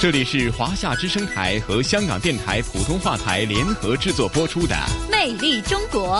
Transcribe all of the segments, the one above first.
这里是华夏之声台和香港电台普通话台联合制作播出的《魅力中国》。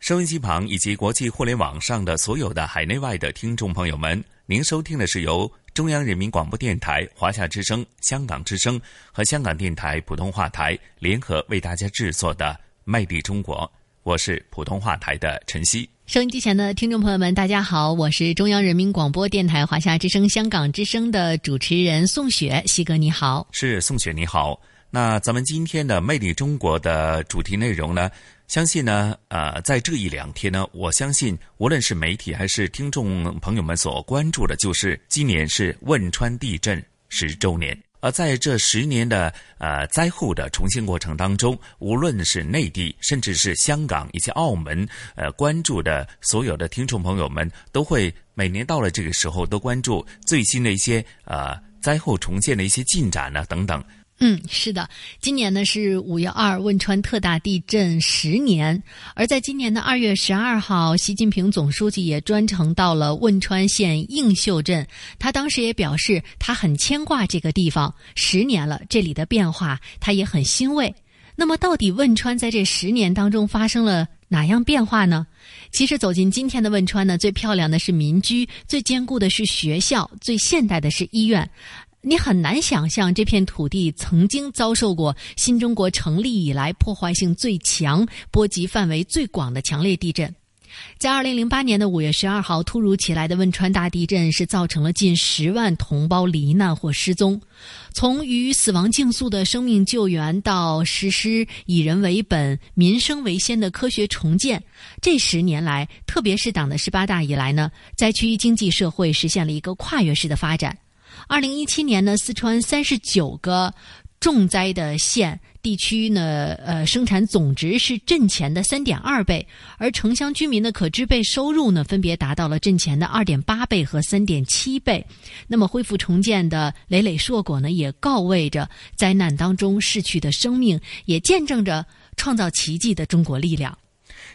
收音机旁以及国际互联网上的所有的海内外的听众朋友们，您收听的是由中央人民广播电台、华夏之声、香港之声和香港电台普通话台联合为大家制作的《魅力中国》。我是普通话台的陈曦。收音机前的听众朋友们，大家好，我是中央人民广播电台华夏之声、香港之声的主持人宋雪。西哥你好，是宋雪你好。那咱们今天的《魅力中国》的主题内容呢？相信呢，呃，在这一两天呢，我相信无论是媒体还是听众朋友们所关注的，就是今年是汶川地震十周年。而在这十年的呃灾后的重现过程当中，无论是内地，甚至是香港以及澳门，呃，关注的所有的听众朋友们，都会每年到了这个时候，都关注最新的一些呃灾后重建的一些进展呢等等。嗯，是的，今年呢是五月二汶川特大地震十年，而在今年的二月十二号，习近平总书记也专程到了汶川县映秀镇，他当时也表示他很牵挂这个地方，十年了，这里的变化他也很欣慰。那么，到底汶川在这十年当中发生了哪样变化呢？其实走进今天的汶川呢，最漂亮的是民居，最坚固的是学校，最现代的是医院。你很难想象这片土地曾经遭受过新中国成立以来破坏性最强、波及范围最广的强烈地震。在二零零八年的五月十二号，突如其来的汶川大地震是造成了近十万同胞罹难或失踪。从与死亡竞速的生命救援，到实施以人为本、民生为先的科学重建，这十年来，特别是党的十八大以来呢，灾区经济社会实现了一个跨越式的发展。二零一七年呢，四川三十九个重灾的县地区呢，呃，生产总值是震前的三点二倍，而城乡居民的可支配收入呢，分别达到了震前的二点八倍和三点七倍。那么，恢复重建的累累硕果呢，也告慰着灾难当中逝去的生命，也见证着创造奇迹的中国力量。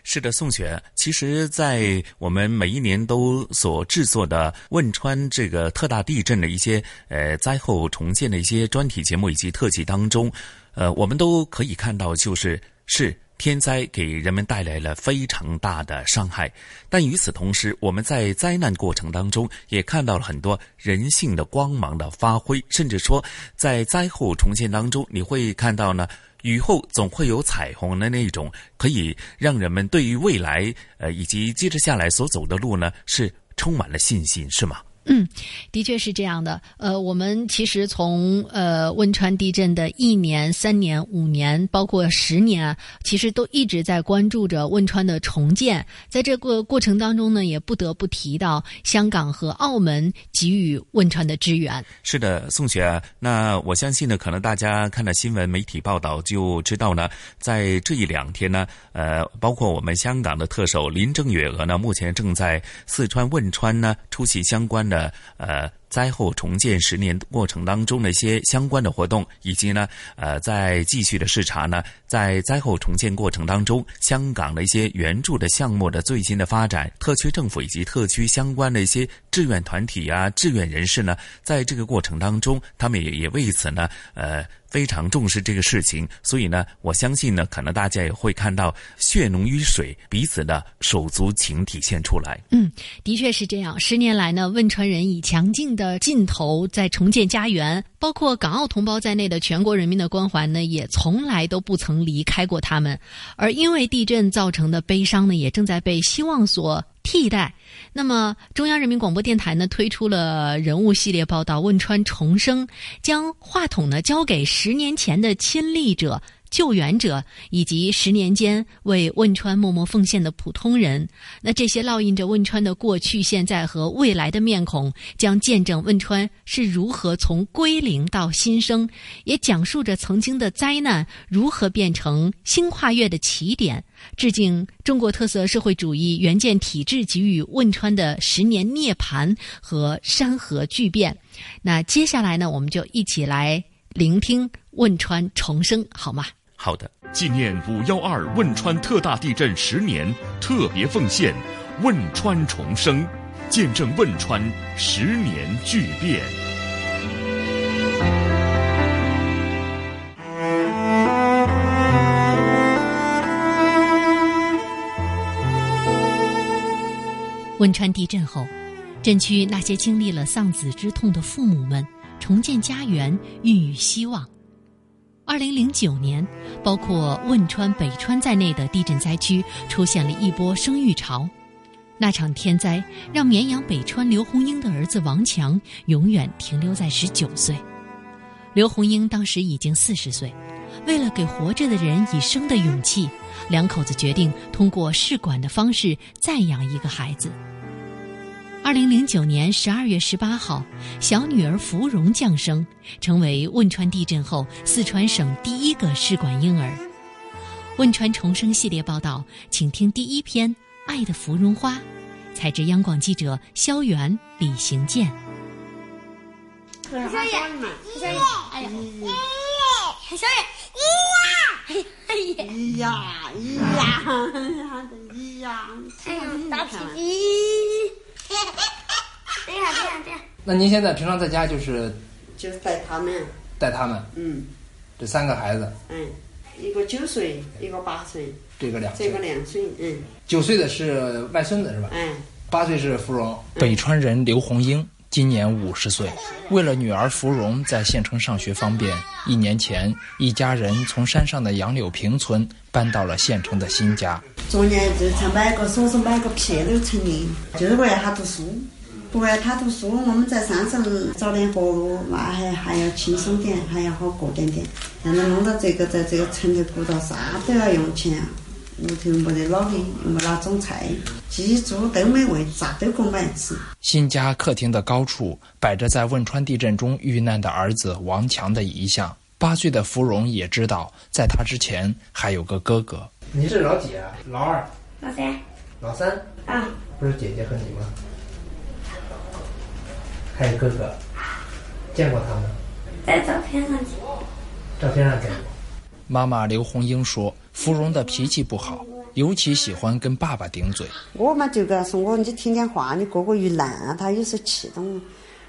是的，宋雪，其实，在我们每一年都所制作的汶川这个特大地震的一些呃灾后重建的一些专题节目以及特辑当中，呃，我们都可以看到，就是是天灾给人们带来了非常大的伤害，但与此同时，我们在灾难过程当中也看到了很多人性的光芒的发挥，甚至说，在灾后重建当中，你会看到呢。雨后总会有彩虹的那种，可以让人们对于未来，呃，以及接着下来所走的路呢，是充满了信心，是吗？嗯，的确是这样的。呃，我们其实从呃汶川地震的一年、三年、五年，包括十年，其实都一直在关注着汶川的重建。在这个过程当中呢，也不得不提到香港和澳门给予汶川的支援。是的，宋雪，那我相信呢，可能大家看了新闻媒体报道就知道呢，在这一两天呢，呃，包括我们香港的特首林郑月娥呢，目前正在四川汶川呢出席相关的。呃呃，灾后重建十年过程当中的一些相关的活动，以及呢，呃，在继续的视察呢，在灾后重建过程当中，香港的一些援助的项目的最新的发展，特区政府以及特区相关的一些志愿团体啊、志愿人士呢，在这个过程当中，他们也也为此呢，呃。非常重视这个事情，所以呢，我相信呢，可能大家也会看到血浓于水，彼此的手足情体现出来。嗯，的确是这样。十年来呢，汶川人以强劲的劲头在重建家园，包括港澳同胞在内的全国人民的关怀呢，也从来都不曾离开过他们。而因为地震造成的悲伤呢，也正在被希望所。替代，那么中央人民广播电台呢推出了人物系列报道《汶川重生》，将话筒呢交给十年前的亲历者救援者以及十年间为汶川默默奉献的普通人。那这些烙印着汶川的过去、现在和未来的面孔，将见证汶川是如何从归零到新生，也讲述着曾经的灾难如何变成新跨越的起点。致敬中国特色社会主义援建体制给予汶川的十年涅槃和山河巨变。那接下来呢，我们就一起来聆听汶川重生，好吗？好的，纪念五幺二汶川特大地震十年特别奉献，汶川重生，见证汶川十年巨变。汶川地震后，震区那些经历了丧子之痛的父母们重建家园，孕育希望。二零零九年，包括汶川、北川在内的地震灾区出现了一波生育潮。那场天灾让绵阳北川刘红英的儿子王强永远停留在十九岁。刘红英当时已经四十岁，为了给活着的人以生的勇气，两口子决定通过试管的方式再养一个孩子。二零零九年十二月十八号，小女儿芙蓉降生，成为汶川地震后四川省第一个试管婴儿。汶川重生系列报道，请听第一篇《爱的芙蓉花》，采自央广记者肖元、李行健。小雨，小雨，哎呀，小雨，哎呀，咿呀咿呀，咿呀，哎呀，大屁屁。这样这样这样。那您现在平常在家就是就是带他们，带他们，嗯这三个孩子，嗯，一个九岁，一个八岁，这个两这个岁，两岁，嗯九岁的是外孙子是吧？嗯，八岁是芙蓉。北川人刘红英今年五十岁，为了女儿芙蓉在县城上学方便，一年前一家人从山上的杨柳坪村搬到了县城的新家。昨年就才买个说是买个片都成的，就是为了他读书。不为了他读书，我们在山上找点活路，那还还要轻松点，还要好过点点。现在弄到这个，在这个城里顾到啥都要用钱啊。屋头没得老的，没哪种菜，鸡猪都没喂，啥都给我买吃。新家客厅的高处摆着在汶川地震中遇难的儿子王强的遗像。八岁的芙蓉也知道，在他之前还有个哥哥。你是老几啊？老二、老三老三，啊，不是姐姐和你吗？还有哥哥，见过他们？在照片上见。照片上见过。妈妈刘红英说，芙蓉的脾气不好，尤其喜欢跟爸爸顶嘴。我嘛就跟他说我，你听点话，你哥哥遇难，他有时候气到我。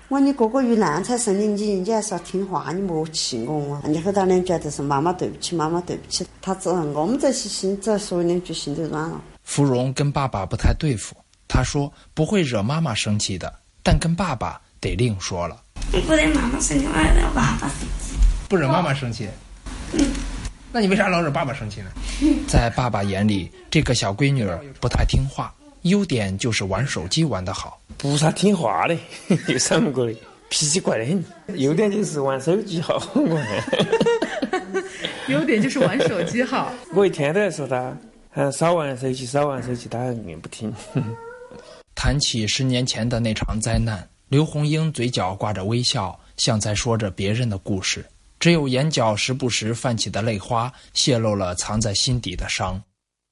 我说你哥哥遇难才生的你，你还是要听话，你莫气我啊！你后头两句就是妈妈对不起，妈妈对不起。他只我们这些心，只要说两句心就软了。芙蓉跟爸爸不太对付，他说不会惹妈妈生气的，但跟爸爸得另说了。不惹妈妈生气，我还让爸爸生气。不惹妈妈生气。那你为啥老惹爸爸生气呢？在爸爸眼里，这个小闺女儿不太听话，优点就是玩手机玩得好。不咋听话的，有三个的，脾气怪得很。优点就是玩手机好，我 优点就是玩手机好。我一天都在说他，嗯，少玩手机，少玩手机，他硬不听。谈起十年前的那场灾难，刘红英嘴角挂着微笑，像在说着别人的故事，只有眼角时不时泛起的泪花，泄露了藏在心底的伤。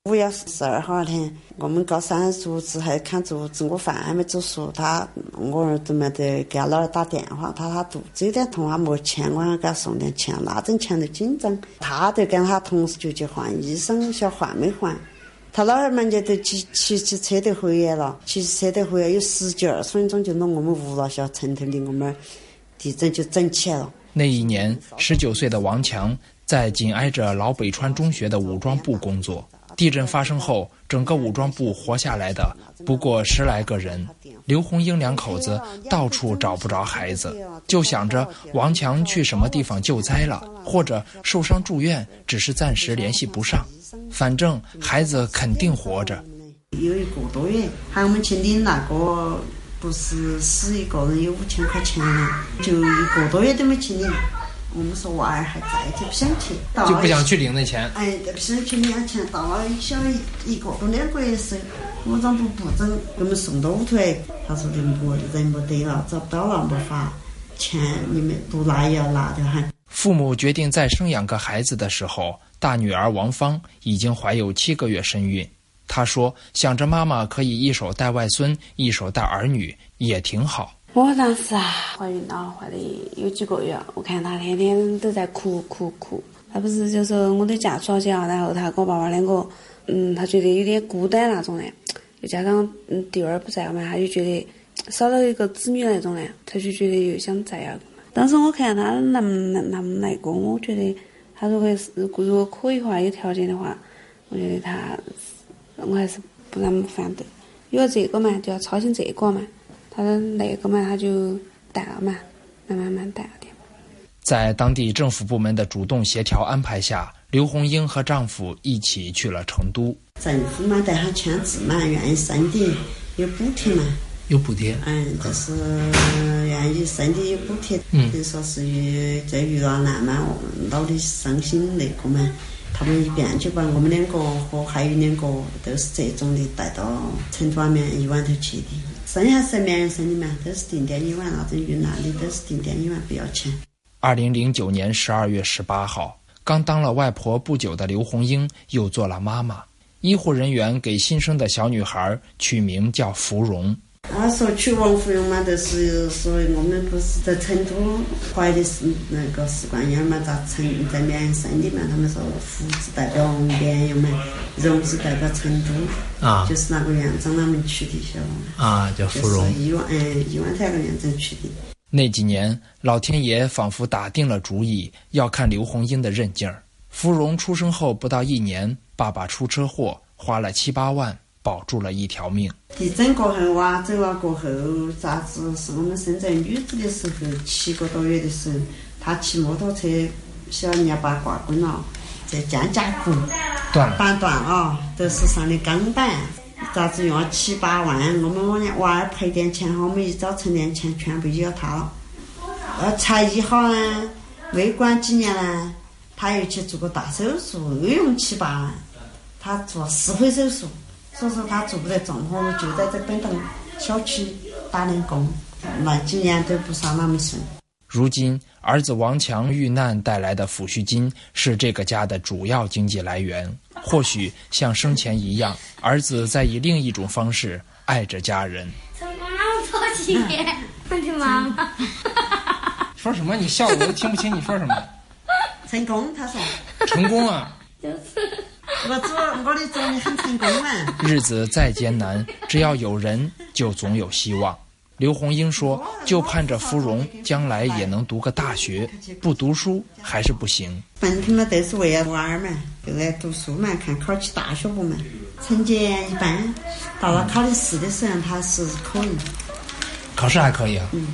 五月十二号那天，我们高三竹子还看竹子，我饭还没煮熟，他我儿子没得给他老儿打电话，他他肚子有点痛，他没钱，我想给他送点钱，那阵钱都紧张，他就跟他同事就去换医生，晓换没换？他老汉儿们就都骑骑起车就回来了，骑起车就回来，有十几二十分钟就到我们屋了，晓城头的我们地震就整起来了。那一年，十九岁的王强在紧挨着老北川中学的武装部工作。地震发生后，整个武装部活下来的不过十来个人。刘红英两口子到处找不着孩子，就想着王强去什么地方救灾了，或者受伤住院，只是暂时联系不上。反正孩子肯定活着。有一个多月，喊我们去领那个，不是死一个人有五千块钱了，就一个多月都没去领。我们说娃儿还在，就不想去，就不想去领那钱。哎，不想去领钱。到了小一一个多两个月时，武装部部长给我们送到屋头来，他说的没人没得了，找不到了，没法钱，你们不拿也要拿的很。父母决定再生养个孩子的时候，大女儿王芳已经怀有七个月身孕。她说：“想着妈妈可以一手带外孙，一手带儿女，也挺好。”我当时啊，怀孕了，怀的有几个月，我看她天天都在哭哭哭。她不是就说我都嫁出去了，然后她跟我爸爸两个，嗯，她觉得有点孤单那种的，又加上嗯弟儿不在嘛，她就觉得少了一个子女那种的，她就觉得又想再要。当时我看她那么那么那个，我觉得她如果是如果可以的话，有条件的话，我觉得她，我还是不那么反对。有了这个嘛，就要操心这个嘛。他的那个嘛，他就淡了嘛，慢慢慢淡了点。在当地政府部门的主动协调安排下，刘红英和丈夫一起去了成都。政府嘛，带他签字嘛，愿意生的有补贴嘛。有补贴。嗯，就是愿意生的有补贴。嗯。就说是遇这遇到难嘛，老的伤心那个嘛，他们一边就把我们两个和还有两个都是这种的带到成都那边一晚头去的。生下是绵阳生的嘛，都是定点医院那种云南的都是定点医院不要钱。二零零九年十二月十八号，刚当了外婆不久的刘红英又做了妈妈。医护人员给新生的小女孩取名叫芙蓉。他说取王芙蓉嘛，就是说我们不是在成都怀的是那个试管婴儿嘛，咋成在绵阳生的嘛？他们说福字代表绵阳嘛，蓉是代表成都啊，就是那个院长他们取的，晓得吗？啊，叫芙蓉。医院哎，医院那个院长取的。那几年，老天爷仿佛打定了主意，要看刘红英的韧劲儿。芙蓉出生后不到一年，爸爸出车祸，花了七八万。保住了一条命。地震过后娃，走了过后，咋子是我们生在女子的时候，七个多月的时候，她骑摩托车，小人家把挂棍了，在肩胛骨断了，板断了，都是上的钢板，咋子用了七八万？我们往年娃儿赔点钱哈，我们一早存点钱，全部要他了。呃，才医好呢，没管几年呢，他又去做个大手术，又用七八万，他做四回手术。所以说他做不得重活，就在这本栋小区打点工，那几年都不算那么顺。如今，儿子王强遇难带来的抚恤金是这个家的主要经济来源。或许像生前一样，儿子在以另一种方式爱着家人。成功了，多谢我的 妈妈。说什么？你笑我都听不清你说什么。成功，他说。成功啊。就是。我做我的做的很成功嘛。日子再艰难，只要有人，就总有希望。刘红英说：“就盼着芙蓉将来也能读个大学，不读书还是不行。本身嘛都是为了娃儿嘛，就在读书嘛，看考起大学不嘛。成绩一般，到了考的试的时候，他是可以。考试还可以啊。嗯，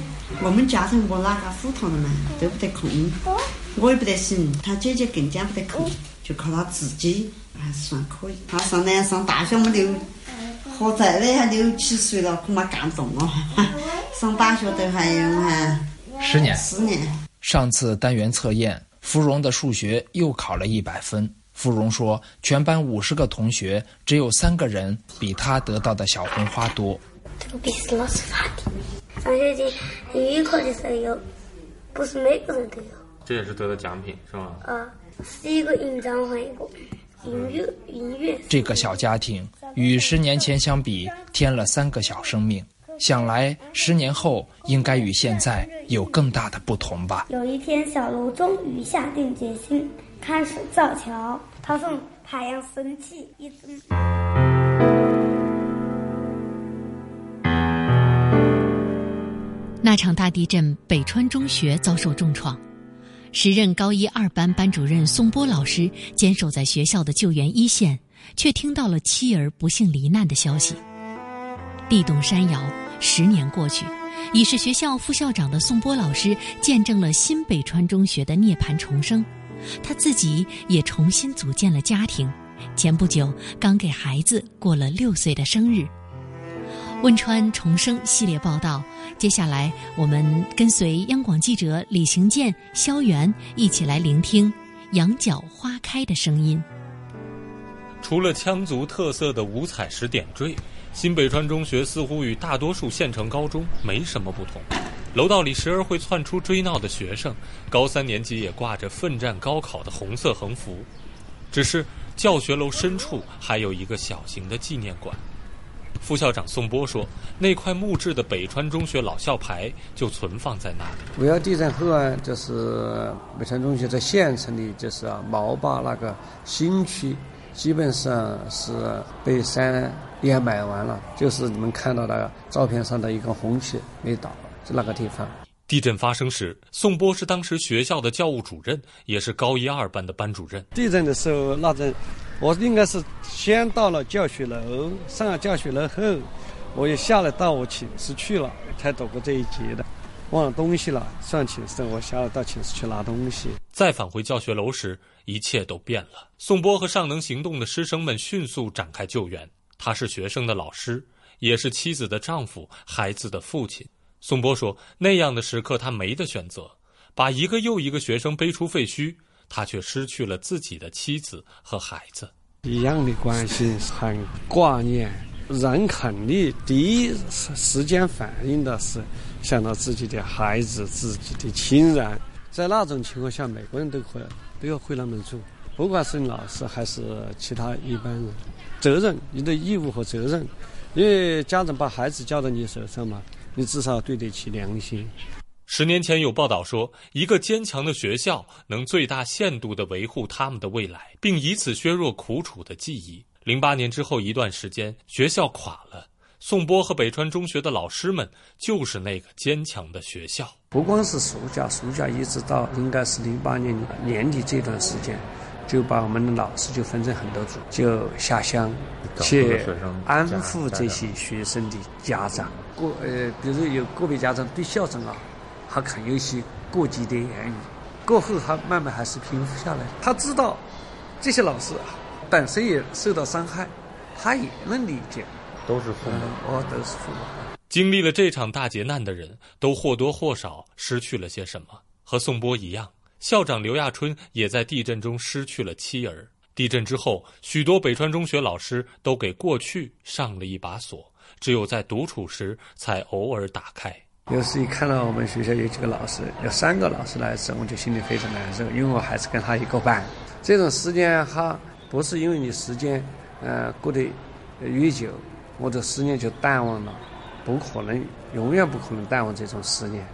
我们家庭我哪个虎头的嘛，都不得空。我也不得行，他姐姐更加不得空，就靠他自己。”还是算可以。他上南上大学么六，何在的还六七岁了，恐怕干不动了。上大学都还有哈，十年。十年。上次单元测验，芙蓉的数学又考了一百分。芙蓉说，全班五十个同学，只有三个人比他得到的小红花多。这个笔是老师发的。上学期英语课的时候有，不是每个人都有。这也是得的奖品是吗？啊，是一个印章换一个。音乐，音乐。这个小家庭与十年前相比，添了三个小生命。想来十年后应该与现在有更大的不同吧。有一天，小楼终于下定决心开始造桥。他送太阳神器一直。那场大地震，北川中学遭受重创。时任高一二班班主任宋波老师坚守在学校的救援一线，却听到了妻儿不幸罹难的消息。地动山摇，十年过去，已是学校副校长的宋波老师见证了新北川中学的涅槃重生，他自己也重新组建了家庭，前不久刚给孩子过了六岁的生日。汶川重生系列报道接下来，我们跟随央广记者李行健、肖元一起来聆听羊角花开的声音。除了羌族特色的五彩石点缀，新北川中学似乎与大多数县城高中没什么不同。楼道里时而会窜出追闹的学生，高三年级也挂着奋战高考的红色横幅。只是教学楼深处还有一个小型的纪念馆。副校长宋波说：“那块木质的北川中学老校牌就存放在那里。五幺地震后啊，就是北川中学在县城里，就是啊，毛坝那个新区，基本上是被山掩埋完了。就是你们看到的照片上的一个红旗没倒，就那个地方。”地震发生时，宋波是当时学校的教务主任，也是高一二班的班主任。地震的时候，那阵我应该是先到了教学楼，上了教学楼后，我又下来到我寝室去了，才躲过这一劫的。忘了东西了，上寝室，我下来到寝室去拿东西。再返回教学楼时，一切都变了。宋波和尚能行动的师生们迅速展开救援。他是学生的老师，也是妻子的丈夫，孩子的父亲。宋波说：“那样的时刻，他没得选择，把一个又一个学生背出废墟，他却失去了自己的妻子和孩子。一样的关系很挂念，人肯定第一时间反应的是想到自己的孩子、自己的亲人。在那种情况下，每个人都会都要会那么做，不管是老师还是其他一般人，责任你的义务和责任，因为家长把孩子交到你手上嘛。”你至少对得起良心。十年前有报道说，一个坚强的学校能最大限度地维护他们的未来，并以此削弱苦楚的记忆。零八年之后一段时间，学校垮了。宋波和北川中学的老师们就是那个坚强的学校。不光是暑假，暑假一直到应该是零八年年底这段时间，就把我们的老师就分成很多组，就下乡去安抚这些学生的家长。个呃，比如有个别家长对校长啊，还可有些过激的言语。过后他慢慢还是平复下来。他知道这些老师啊，本身也受到伤害，他也能理解。都是父母，哦，都是父母。经历了这场大劫难的人，都或多或少失去了些什么。和宋波一样，校长刘亚春也在地震中失去了妻儿。地震之后，许多北川中学老师都给过去上了一把锁。只有在独处时才偶尔打开。有时一看到我们学校有几个老师，有三个老师来时，我就心里非常难受，因为我还是跟他一个班。这种时间哈，不是因为你时间，呃，过得越久，我的思念就淡忘了，不可能，永远不可能淡忘这种思念。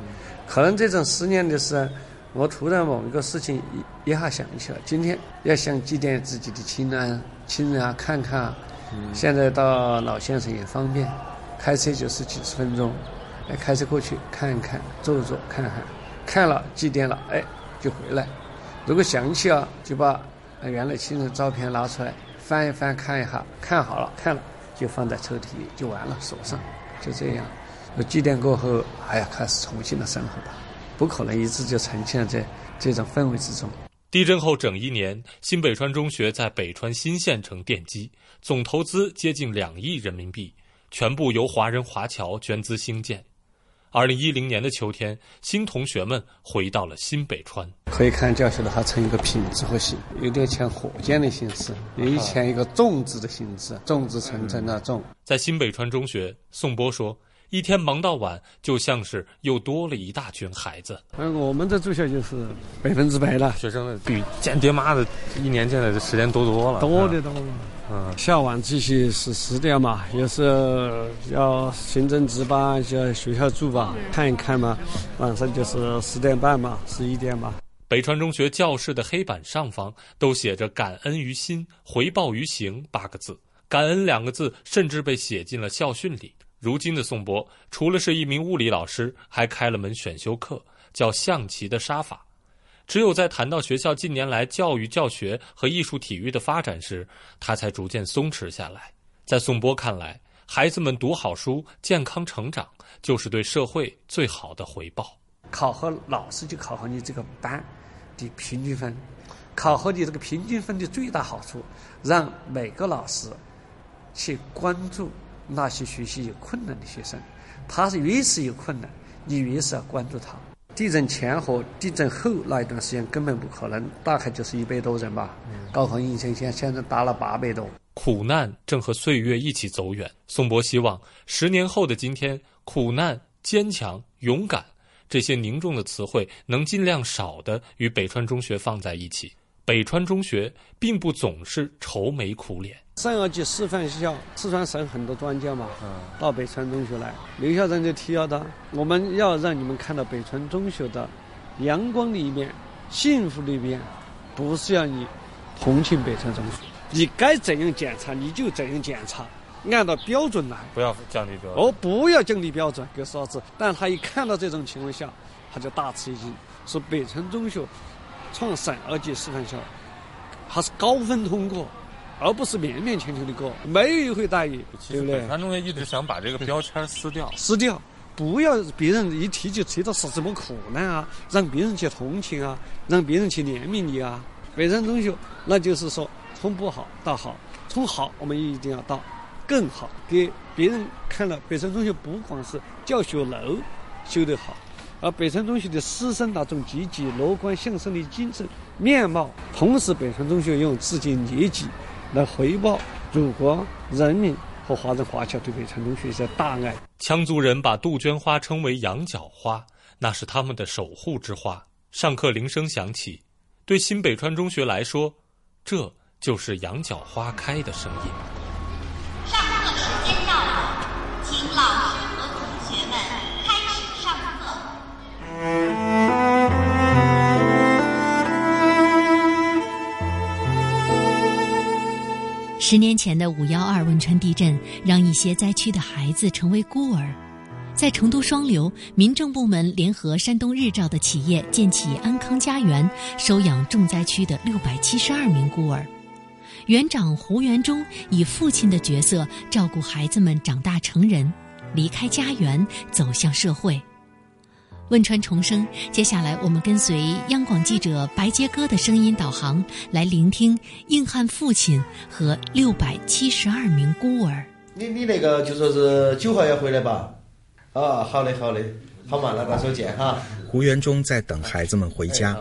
可能这种思念的是，我突然某一个事情一一下想起了，今天要想祭奠自己的亲人、亲人啊，看看。现在到老县城也方便，开车就是几十分钟，哎，开车过去看一看，坐一坐看看，看了祭奠了，哎，就回来。如果想起啊，就把原来亲人照片拿出来翻一翻看一下，看好了看了就放在抽屉里就完了，锁上，就这样。祭奠过后，哎呀，开始重新的生活吧，不可能一直就沉浸在这种氛围之中。地震后整一年，新北川中学在北川新县城奠基，总投资接近两亿人民币，全部由华人华侨捐资兴建。二零一零年的秋天，新同学们回到了新北川。可以看教学楼，它呈一个品字和形，有点像火箭的形式，有一像一个粽子的形式，粽子层层的粽。在新北川中学，宋波说。一天忙到晚，就像是又多了一大群孩子。嗯，我们的住校就是百分之百了，学生的比见爹妈的一年见的时间多多了，多的多了。嗯，下晚自习是十点嘛，有时候要行政值班，就学校住吧，看一看嘛。晚上就是十点半嘛，十一点嘛。北川中学教室的黑板上方都写着“感恩于心，回报于行”八个字，感恩两个字甚至被写进了校训里。如今的宋博，除了是一名物理老师，还开了门选修课，叫象棋的杀法。只有在谈到学校近年来教育教学和艺术体育的发展时，他才逐渐松弛下来。在宋波看来，孩子们读好书、健康成长，就是对社会最好的回报。考核老师就考核你这个班的平均分，考核你这个平均分的最大好处，让每个老师去关注。那些学习有困难的学生，他是越是有困难，你越是要关注他。地震前和地震后那一段时间根本不可能，大概就是一百多人吧。高考应生现现在达了八百多。苦难正和岁月一起走远。宋博希望十年后的今天，苦难、坚强、勇敢这些凝重的词汇能尽量少的与北川中学放在一起。北川中学并不总是愁眉苦脸。上二级示范学校，四川省很多专家嘛，到北川中学来。刘校长就提到的，我们要让你们看到北川中学的阳光的一面、幸福的一面，不是要你同情北川中学。你该怎样检查你就怎样检查，按照标准来，不要降低标准。哦，不要降低标准，给嫂子。但他一看到这种情况下，他就大吃一惊，说北川中学。创省二级师范校，它是高分通过，而不是勉勉强强的过，没有优惠待遇，对不对？北川中学一直想把这个标签撕掉，撕掉，不要别人一提就提到是什么苦难啊，让别人去同情啊，让别人去怜悯你啊。北山中学，那就是说从不好到好，从好我们一定要到更好，给别人看了北山中学不光是教学楼修得好。而北川中学的师生那种积极乐观向上的精神面貌，同时北川中学用自己业绩来回报祖国人民和华人华侨对北川中学的大爱。羌族人把杜鹃花称为羊角花，那是他们的守护之花。上课铃声响起，对新北川中学来说，这就是羊角花开的声音。十年前的五幺二汶川地震，让一些灾区的孩子成为孤儿。在成都双流，民政部门联合山东日照的企业建起安康家园，收养重灾区的六百七十二名孤儿。园长胡元忠以父亲的角色照顾孩子们长大成人，离开家园，走向社会。汶川重生，接下来我们跟随央广记者白杰哥的声音导航，来聆听硬汉父亲和六百七十二名孤儿。你你那个就说是九号要回来吧？啊，好嘞好嘞，好嘛，那到时候见哈。胡元忠在等孩子们回家，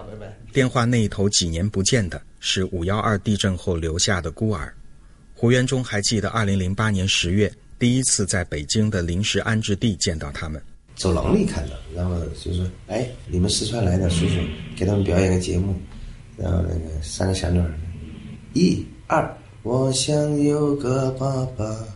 电话那一头几年不见的是五幺二地震后留下的孤儿。胡元忠还记得二零零八年十月第一次在北京的临时安置地见到他们。走廊里看到，然后就说：“哎，你们四川来的叔叔，给他们表演个节目。”然后那个三个小女儿，一二，我想有个爸爸。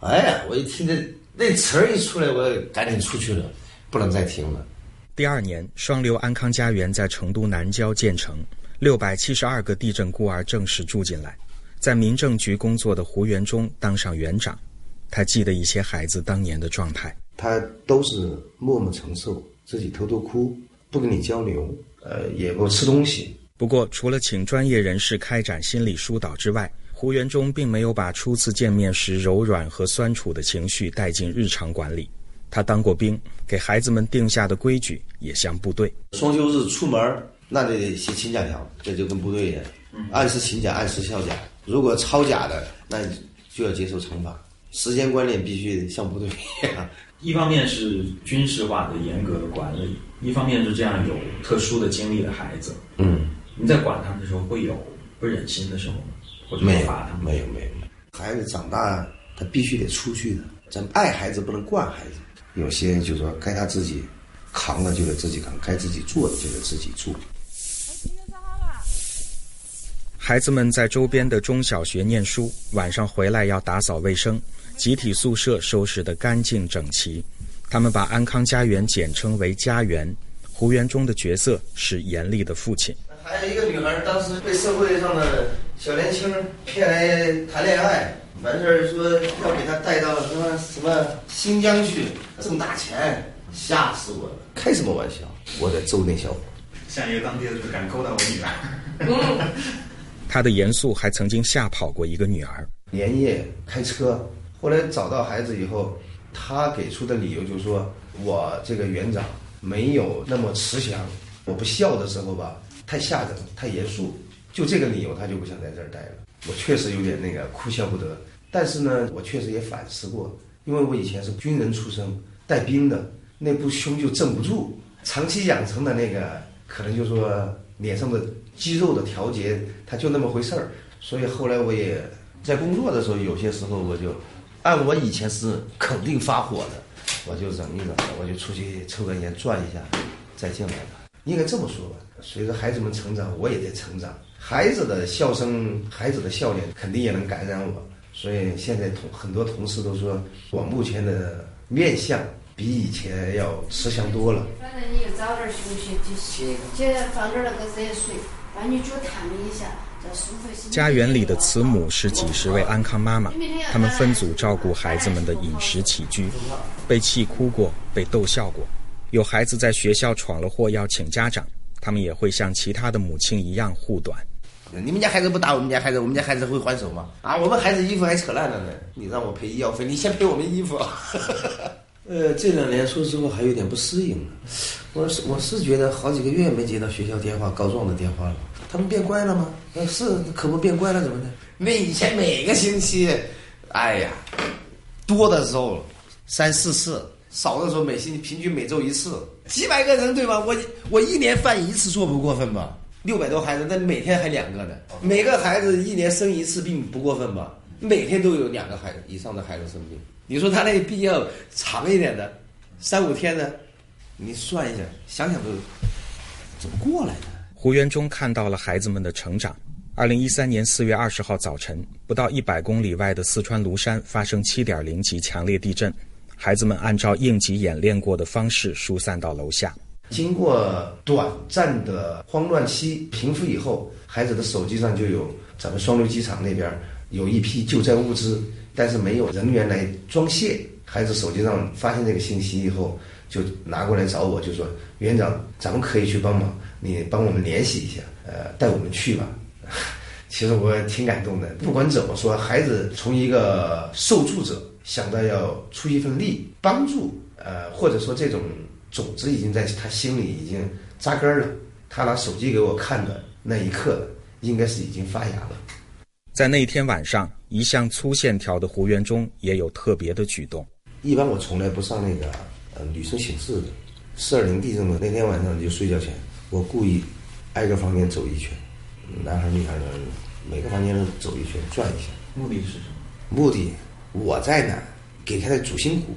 哎呀，我一听这那词儿一出来，我赶紧出去了，不能再听了。第二年，双流安康家园在成都南郊建成，六百七十二个地震孤儿正式住进来。在民政局工作的胡元忠当上园长，他记得一些孩子当年的状态。他都是默默承受，自己偷偷哭，不跟你交流，呃，也不吃东西。不过，除了请专业人士开展心理疏导之外，胡元忠并没有把初次见面时柔软和酸楚的情绪带进日常管理。他当过兵，给孩子们定下的规矩也像部队。双休日出门，那得写请假条，这就跟部队一样，按时请假，按时销假。如果超假的，那就要接受惩罚。时间观念必须像部队一样。一方面是军事化的严格的管理，一方面是这样有特殊的经历的孩子。嗯，你在管他们的时候会有不忍心的时候吗？或者没有罚他们？没有没有没有。孩子长大，他必须得出去的。咱们爱孩子不能惯孩子。有些就说该他自己扛的就得自己扛，该自己做的就得自己做。孩子们在周边的中小学念书，晚上回来要打扫卫生，集体宿舍收拾得干净整齐。他们把安康家园简称为家园。胡元忠的角色是严厉的父亲。还有一个女孩，当时被社会上的小年轻骗来谈恋爱，完事儿说要给她带到什么什么新疆去挣大钱，吓死我了！开什么玩笑？我在揍那小伙，像一个当地的就敢勾搭我女儿。他的严肃还曾经吓跑过一个女儿。连夜开车，后来找到孩子以后，他给出的理由就是说，我这个园长没有那么慈祥，我不笑的时候吧，太吓人，太严肃，就这个理由，他就不想在这儿待了。我确实有点那个哭笑不得。但是呢，我确实也反思过，因为我以前是军人出身，带兵的，那部胸就镇不住，长期养成的那个，可能就是说脸上的肌肉的调节，它就那么回事儿。所以后来我也在工作的时候，有些时候我就按我以前是肯定发火的，我就忍一忍，我就出去抽根烟转一下，再进来了。应该这么说吧，随着孩子们成长，我也在成长。孩子的笑声，孩子的笑脸，肯定也能感染我。所以现在同很多同事都说，我目前的面相比以前要慈祥多了。反正你就早点休息，就去去放点那个热水，把你脚烫一下。家园里的慈母是几十位安康妈妈，他们分组照顾孩子们的饮食起居，被气哭过，被逗笑过。有孩子在学校闯了祸要请家长，他们也会像其他的母亲一样护短。你们家孩子不打我们家孩子，我们家孩子会还手吗？啊，我们孩子衣服还扯烂了呢，你让我赔医药费，你先赔我们衣服。呃，这两年说实话还有点不适应，我是我是觉得好几个月没接到学校电话告状的电话了。他们变乖了吗？呃，是，可不变乖了怎么的？那以前每个星期，哎呀，多的时候三四次，少的时候每星期平均每周一次，几百个人对吧？我我一年犯一次错不过分吧？六百多孩子，那每天还两个呢，每个孩子一年生一次病不过分吧？每天都有两个孩子以上的孩子生病，你说他那个病要长一点的，三五天的，你算一下，想想都怎么过来的？胡元忠看到了孩子们的成长。二零一三年四月二十号早晨，不到一百公里外的四川芦山发生七点零级强烈地震，孩子们按照应急演练过的方式疏散到楼下。经过短暂的慌乱期平复以后，孩子的手机上就有咱们双流机场那边有一批救灾物资，但是没有人员来装卸。孩子手机上发现这个信息以后，就拿过来找我，就说：“园长，咱们可以去帮忙。”你帮我们联系一下，呃，带我们去吧。其实我挺感动的。不管怎么说，孩子从一个受助者想到要出一份力帮助，呃，或者说这种种子已经在他心里已经扎根了。他拿手机给我看的那一刻，应该是已经发芽了。在那天晚上，一向粗线条的胡元忠也有特别的举动。一般我从来不上那个呃女生寝室的。四二零地震的那天晚上就睡觉前。我故意挨个房间走一圈，男孩女孩的每个房间都走一圈转一下。目的是什么？目的我在呢，给他的主心骨。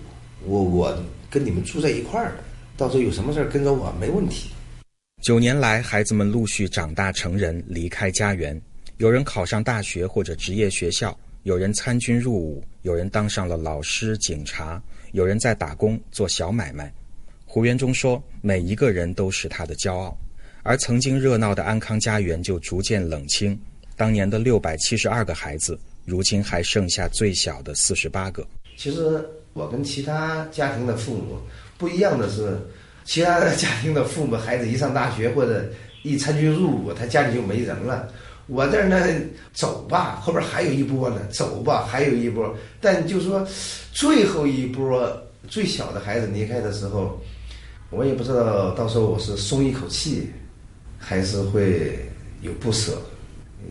我我跟你们住在一块儿，到时候有什么事儿跟着我没问题。九年来，孩子们陆续长大成人，离开家园，有人考上大学或者职业学校，有人参军入伍，有人当上了老师、警察，有人在打工做小买卖。胡元忠说：“每一个人都是他的骄傲。”而曾经热闹的安康家园就逐渐冷清，当年的六百七十二个孩子，如今还剩下最小的四十八个。其实我跟其他家庭的父母不一样的是，其他的家庭的父母孩子一上大学或者一参军入伍，他家里就没人了。我这儿呢，走吧，后边还有一波呢，走吧，还有一波。但就说最后一波最小的孩子离开的时候，我也不知道到时候我是松一口气。还是会有不舍，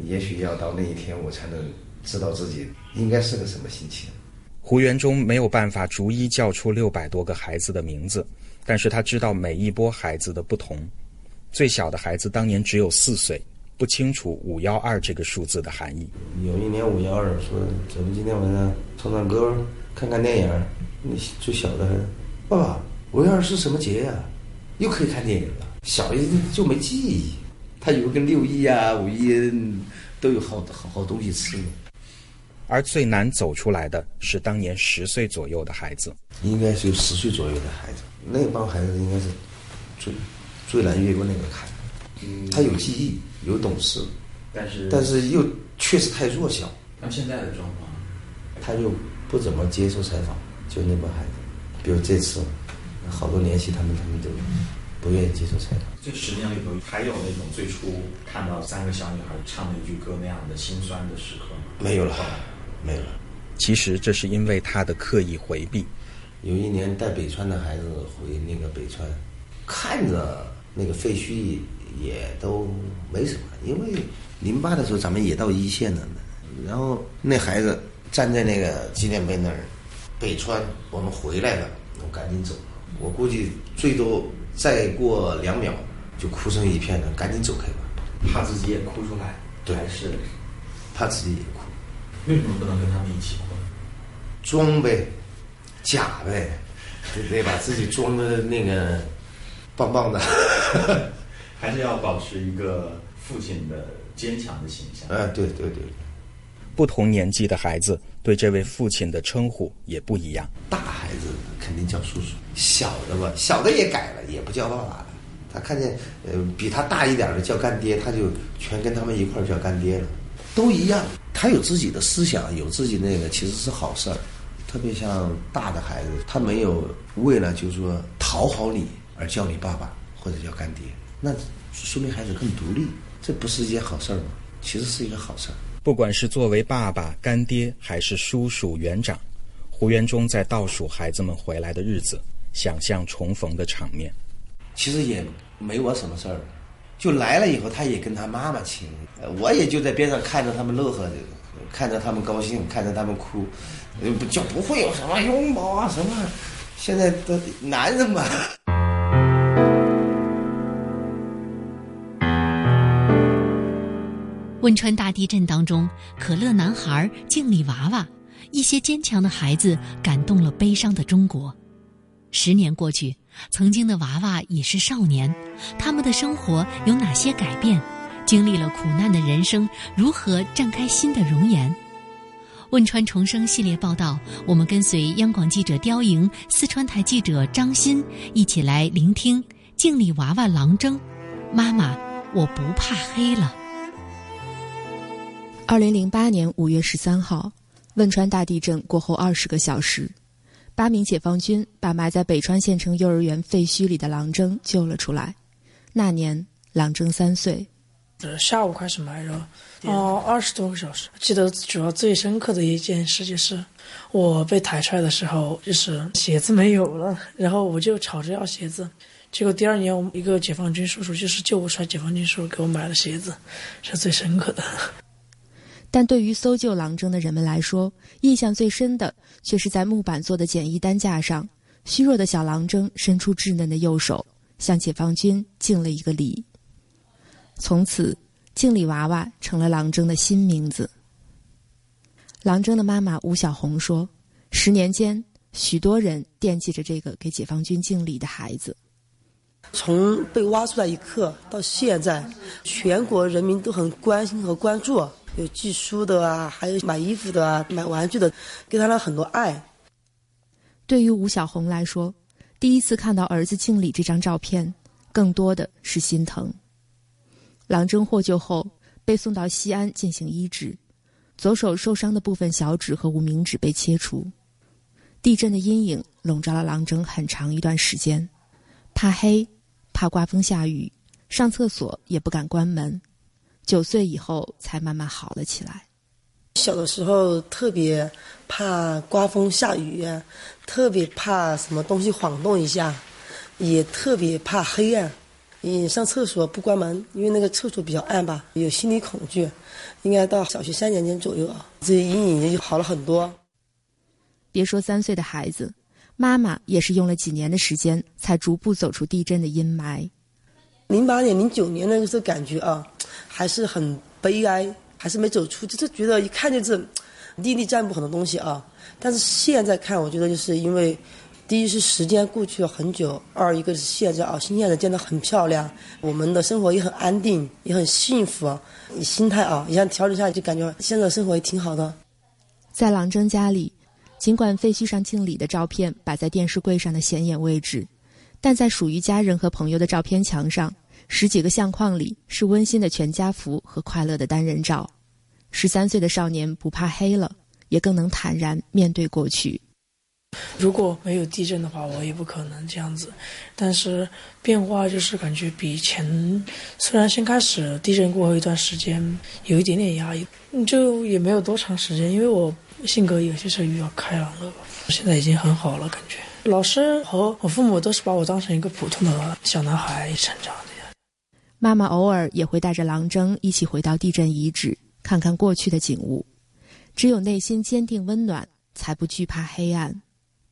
也许要到那一天，我才能知道自己应该是个什么心情。胡元忠没有办法逐一叫出六百多个孩子的名字，但是他知道每一波孩子的不同。最小的孩子当年只有四岁，不清楚五幺二这个数字的含义。有一年五幺二，说咱们今天晚上唱唱歌，看看电影。那最小的，爸爸，五幺二是什么节呀？又可以看电影了。小一就没记忆，他以为跟六一啊、五一都有好好好东西吃。而最难走出来的是当年十岁左右的孩子，应该是有十岁左右的孩子，那帮孩子应该是最最难越过那个坎。他有记忆，有懂事，但是但是又确实太弱小。那现在的状况，他就不怎么接受采访，就那帮孩子，比如这次，好多联系他们，他们都。不愿意接受采访。这十年里头，还有那种最初看到三个小女孩唱那句歌那样的心酸的时刻吗？没有了，没有了。其实这是因为他的刻意回避。有一年带北川的孩子回那个北川，看着那个废墟也都没什么，因为零八的时候咱们也到一线了，然后那孩子站在那个纪念碑那儿，北川，我们回来了，我赶紧走。我估计最多再过两秒就哭成一片了，赶紧走开吧，怕自己也哭出来，对还是怕自己也哭。为什么不能跟他们一起哭？装呗，假呗，得得把自己装的那个棒棒的，还是要保持一个父亲的坚强的形象。哎，对对对，不同年纪的孩子对这位父亲的称呼也不一样。大孩子肯定叫叔叔，小的吧，小的也改了，也不叫爸爸了。他看见呃比他大一点的叫干爹，他就全跟他们一块叫干爹了，都一样。他有自己的思想，有自己那个，其实是好事儿。特别像大的孩子，他没有为了就是说讨好你而叫你爸爸或者叫干爹，那说明孩子更独立，这不是一件好事儿吗？其实是一个好事儿。不管是作为爸爸、干爹，还是叔叔、园长，胡元忠在倒数孩子们回来的日子，想象重逢的场面。其实也没我什么事儿，就来了以后，他也跟他妈妈亲，我也就在边上看着他们乐呵的，看着他们高兴，看着他们哭，就不会有什么拥抱啊什么。现在的男人嘛。汶川大地震当中，可乐男孩、敬礼娃娃，一些坚强的孩子感动了悲伤的中国。十年过去，曾经的娃娃已是少年，他们的生活有哪些改变？经历了苦难的人生，如何绽开新的容颜？汶川重生系列报道，我们跟随央广记者刁莹、四川台记者张欣一起来聆听敬礼娃娃郎征。妈妈，我不怕黑了。二零零八年五月十三号，汶川大地震过后二十个小时，八名解放军把埋在北川县城幼儿园废墟里的郎征救了出来。那年，郎征三岁。下午开始埋着，哦，二十多个小时。记得主要最深刻的一件事就是，我被抬出来的时候，就是鞋子没有了，然后我就吵着要鞋子。结果第二年，我们一个解放军叔叔就是救不出来，解放军叔叔给我买了鞋子，是最深刻的。但对于搜救郎征的人们来说，印象最深的却是在木板做的简易担架上，虚弱的小郎征伸出稚嫩的右手，向解放军敬了一个礼。从此，敬礼娃娃成了郎征的新名字。郎征的妈妈吴小红说：“十年间，许多人惦记着这个给解放军敬礼的孩子。从被挖出来一刻到现在，全国人民都很关心和关注。”有寄书的啊，还有买衣服的啊，买玩具的，给他了很多爱。对于吴小红来说，第一次看到儿子敬礼这张照片，更多的是心疼。郎征获救后被送到西安进行医治，左手受伤的部分小指和无名指被切除。地震的阴影笼罩了郎征很长一段时间，怕黑，怕刮风下雨，上厕所也不敢关门。九岁以后才慢慢好了起来。小的时候特别怕刮风下雨，特别怕什么东西晃动一下，也特别怕黑暗。你上厕所不关门，因为那个厕所比较暗吧，有心理恐惧。应该到小学三年级左右啊，这阴影就好了很多。别说三岁的孩子，妈妈也是用了几年的时间，才逐步走出地震的阴霾。零八年、零九年那个时候感觉啊。还是很悲哀，还是没走出，就是觉得一看就是历历在目很多东西啊。但是现在看，我觉得就是因为，第一是时间过去了很久，二一个是现在啊，新现在建得很漂亮，我们的生活也很安定，也很幸福，你心态啊一下调整下来，就感觉现在生活也挺好的。在郎征家里，尽管废墟上敬礼的照片摆在电视柜上的显眼位置，但在属于家人和朋友的照片墙上。十几个相框里是温馨的全家福和快乐的单人照。十三岁的少年不怕黑了，也更能坦然面对过去。如果没有地震的话，我也不可能这样子。但是变化就是感觉比前，虽然先开始地震过后一段时间有一点点压抑，就也没有多长时间，因为我性格有些时候比较开朗了。现在已经很好了，感觉老师和我父母都是把我当成一个普通的小男孩成长的。妈妈偶尔也会带着郎征一起回到地震遗址，看看过去的景物。只有内心坚定温暖，才不惧怕黑暗。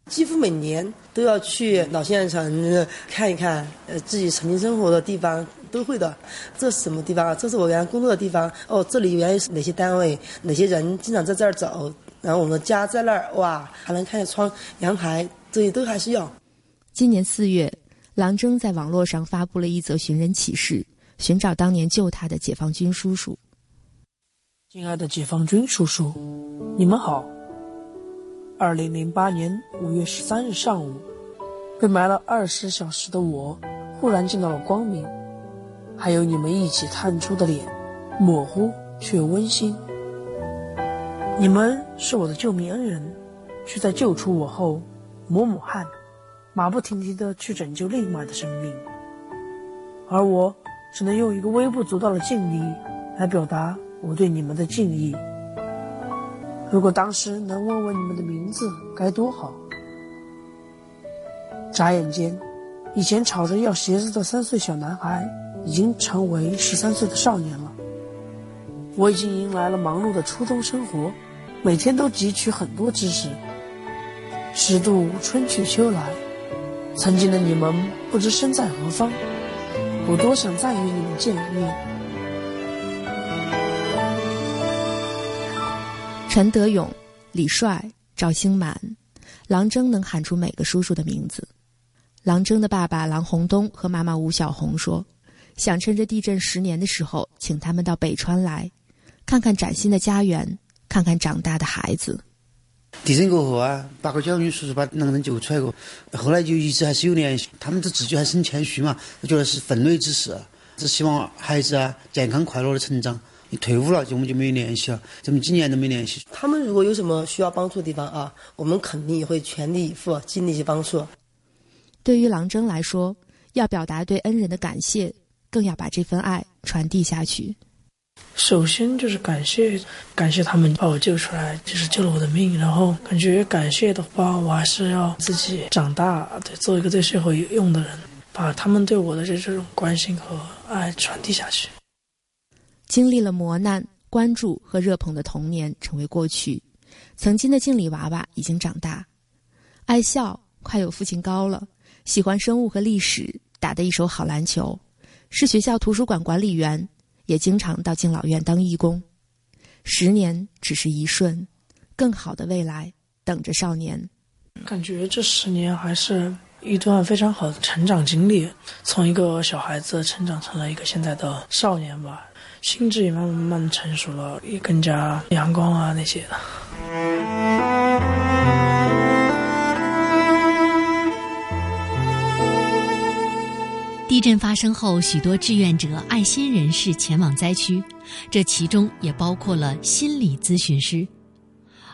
几乎每年都要去老县城看一看，呃，自己曾经生活的地方都会的。这是什么地方啊？这是我原来工作的地方。哦，这里原来是哪些单位？哪些人经常在这儿走？然后我们的家在那儿，哇，还能看见窗、阳台，这些都还是要。今年四月，郎征在网络上发布了一则寻人启事，寻找当年救他的解放军叔叔。亲爱的解放军叔叔，你们好。二零零八年五月十三日上午，被埋了二十小时的我，忽然见到了光明，还有你们一起探出的脸，模糊却温馨。你们是我的救命恩人，却在救出我后，抹抹汗，马不停蹄地去拯救另外的生命，而我只能用一个微不足道的敬意来表达我对你们的敬意。如果当时能问问你们的名字，该多好！眨眼间，以前吵着要鞋子的三岁小男孩，已经成为十三岁的少年了。我已经迎来了忙碌的初中生活，每天都汲取很多知识。十度春去秋来，曾经的你们不知身在何方，我多想再与你们见一面。陈德勇、李帅、赵兴满，郎征能喊出每个叔叔的名字。郎征的爸爸郎洪东和妈妈吴小红说：“想趁着地震十年的时候，请他们到北川来，看看崭新的家园，看看长大的孩子。”地震过后啊，八个解放军叔叔把郎征救出来过，后来就一直还是有联系。他们这自己还是很谦虚嘛，我觉得是分内之事，只希望孩子啊健康快乐的成长。你退伍了，就我们就没有联系了，这么几年都没联系。他们如果有什么需要帮助的地方啊，我们肯定也会全力以赴，尽力去帮助。对于郎征来说，要表达对恩人的感谢，更要把这份爱传递下去。首先就是感谢，感谢他们把我救出来，就是救了我的命。然后感觉感谢的话，我还是要自己长大，对，做一个对社会有用的人，把他们对我的这这种关心和爱传递下去。经历了磨难、关注和热捧的童年成为过去，曾经的敬礼娃娃已经长大，爱笑，快有父亲高了，喜欢生物和历史，打得一手好篮球，是学校图书馆管理员，也经常到敬老院当义工。十年只是一瞬，更好的未来等着少年。感觉这十年还是一段非常好的成长经历，从一个小孩子成长成了一个现在的少年吧。心智也慢慢慢成熟了，也更加阳光啊那些地震发生后，许多志愿者、爱心人士前往灾区，这其中也包括了心理咨询师。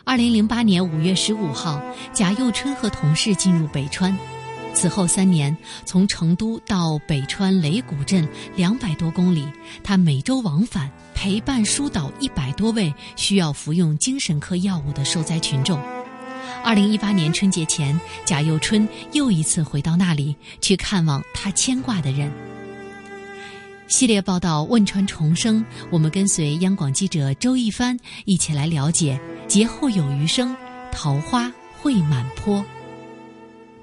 二零零八年五月十五号，贾幼春和同事进入北川。此后三年，从成都到北川雷谷镇两百多公里，他每周往返，陪伴疏导一百多位需要服用精神科药物的受灾群众。二零一八年春节前，贾又春又一次回到那里去看望他牵挂的人。系列报道《汶川重生》，我们跟随央广记者周一帆一起来了解：劫后有余生，桃花会满坡。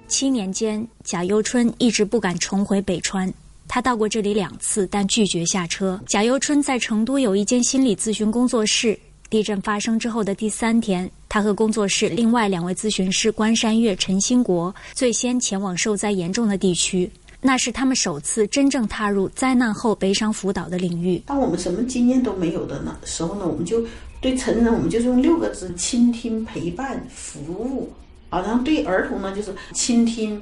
七年间，贾又春一直不敢重回北川。他到过这里两次，但拒绝下车。贾又春在成都有一间心理咨询工作室。地震发生之后的第三天，他和工作室另外两位咨询师关山月、陈兴国最先前往受灾严重的地区。那是他们首次真正踏入灾难后悲伤辅导的领域。当我们什么经验都没有的呢时候呢，我们就对成人，我们就是用六个字：倾听、陪伴、服务。啊，然后对儿童呢，就是倾听、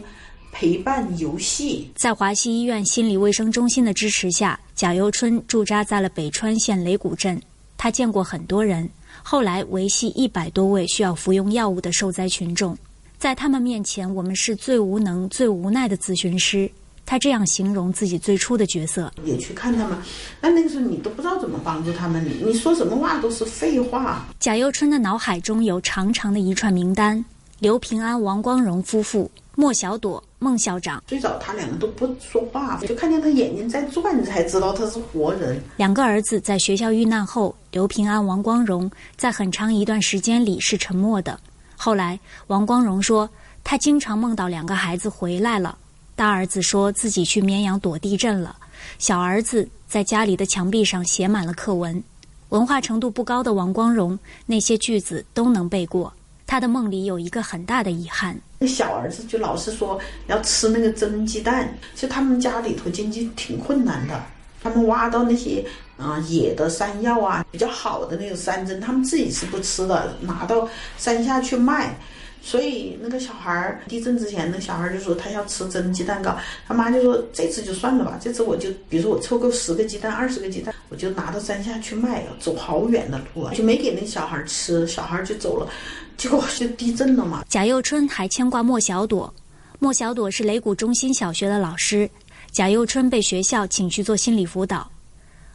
陪伴、游戏。在华西医院心理卫生中心的支持下，贾由春驻扎在了北川县雷鼓镇。他见过很多人，后来维系一百多位需要服用药物的受灾群众。在他们面前，我们是最无能、最无奈的咨询师。他这样形容自己最初的角色：也去看他们，那那个时候你都不知道怎么帮助他们，你你说什么话都是废话。贾又春的脑海中有长长的一串名单。刘平安、王光荣夫妇、莫小朵、孟校长。最早他两个都不说话，就看见他眼睛在转，才知道他是活人。两个儿子在学校遇难后，刘平安、王光荣在很长一段时间里是沉默的。后来，王光荣说，他经常梦到两个孩子回来了。大儿子说自己去绵阳躲地震了，小儿子在家里的墙壁上写满了课文。文化程度不高的王光荣，那些句子都能背过。他的梦里有一个很大的遗憾。那小儿子就老是说要吃那个蒸鸡蛋，其实他们家里头经济挺困难的，他们挖到那些啊野的山药啊，比较好的那种山珍，他们自己是不吃的，拿到山下去卖。所以那个小孩儿地震之前，那小孩儿就说他要吃蒸鸡蛋糕，他妈就说这次就算了吧，这次我就比如说我凑够十个鸡蛋、二十个鸡蛋，我就拿到山下去卖，了走好远的路啊，就没给那小孩吃，小孩就走了，结果就地震了嘛。贾幼春还牵挂莫小朵，莫小朵是雷谷中心小学的老师，贾幼春被学校请去做心理辅导。